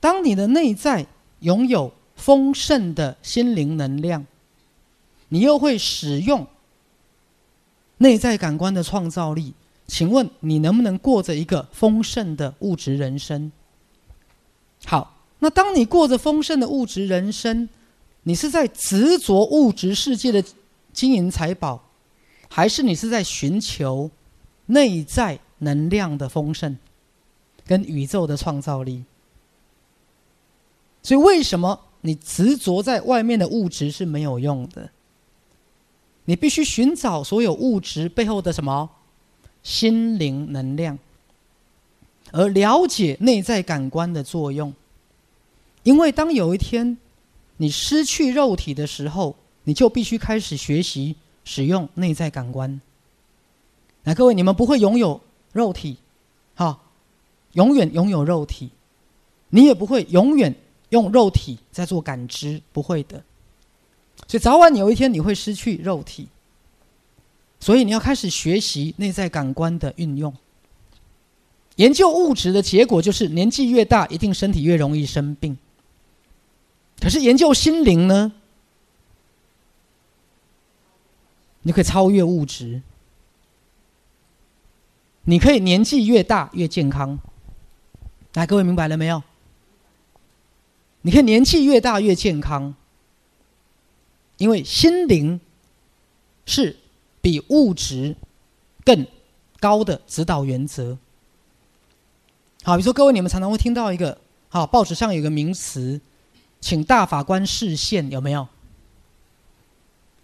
当你的内在拥有丰盛的心灵能量，你又会使用内在感官的创造力。请问你能不能过着一个丰盛的物质人生？好，那当你过着丰盛的物质人生，你是在执着物质世界的金银财宝，还是你是在寻求内在能量的丰盛跟宇宙的创造力？所以，为什么你执着在外面的物质是没有用的？你必须寻找所有物质背后的什么？心灵能量，而了解内在感官的作用。因为当有一天你失去肉体的时候，你就必须开始学习使用内在感官。来，各位，你们不会拥有肉体，哈，永远拥有肉体，你也不会永远用肉体在做感知，不会的。所以早晚有一天你会失去肉体。所以你要开始学习内在感官的运用。研究物质的结果就是年纪越大，一定身体越容易生病。可是研究心灵呢？你可以超越物质，你可以年纪越大越健康。来，各位明白了没有？你看年纪越大越健康，因为心灵是。比物质更高的指导原则。好，比如说各位，你们常常会听到一个，好，报纸上有个名词，请大法官视线，有没有？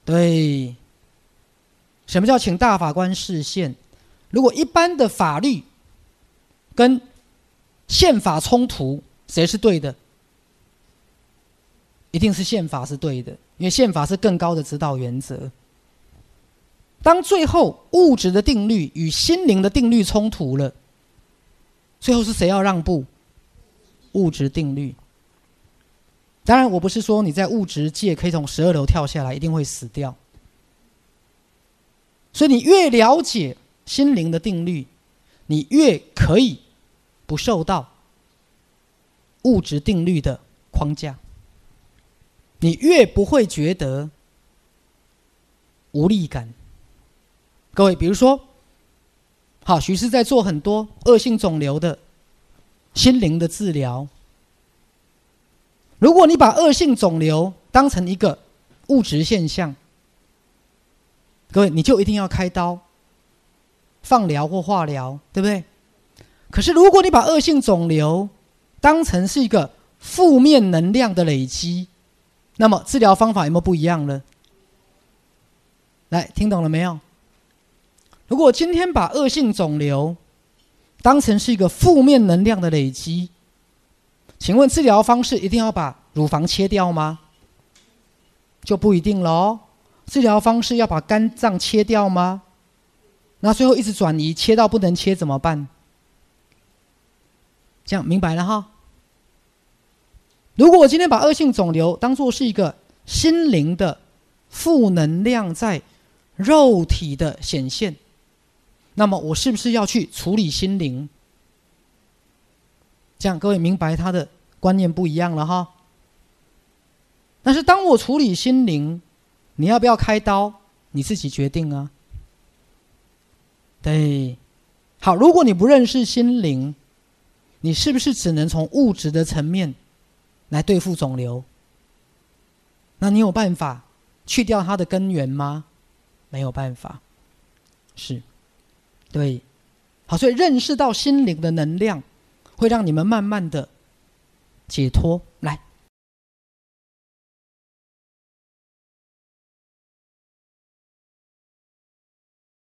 对，什么叫请大法官视线？如果一般的法律跟宪法冲突，谁是对的？一定是宪法是对的，因为宪法是更高的指导原则。当最后物质的定律与心灵的定律冲突了，最后是谁要让步？物质定律。当然，我不是说你在物质界可以从十二楼跳下来，一定会死掉。所以，你越了解心灵的定律，你越可以不受到物质定律的框架，你越不会觉得无力感。各位，比如说，好，徐师在做很多恶性肿瘤的心灵的治疗。如果你把恶性肿瘤当成一个物质现象，各位，你就一定要开刀、放疗或化疗，对不对？可是，如果你把恶性肿瘤当成是一个负面能量的累积，那么治疗方法有没有不一样呢？来，听懂了没有？如果今天把恶性肿瘤当成是一个负面能量的累积，请问治疗方式一定要把乳房切掉吗？就不一定喽。治疗方式要把肝脏切掉吗？那最后一直转移，切到不能切怎么办？这样明白了哈。如果我今天把恶性肿瘤当做是一个心灵的负能量在肉体的显现。那么我是不是要去处理心灵？这样各位明白他的观念不一样了哈。但是当我处理心灵，你要不要开刀？你自己决定啊。对，好，如果你不认识心灵，你是不是只能从物质的层面来对付肿瘤？那你有办法去掉它的根源吗？没有办法，是。对，好，所以认识到心灵的能量，会让你们慢慢的解脱。来，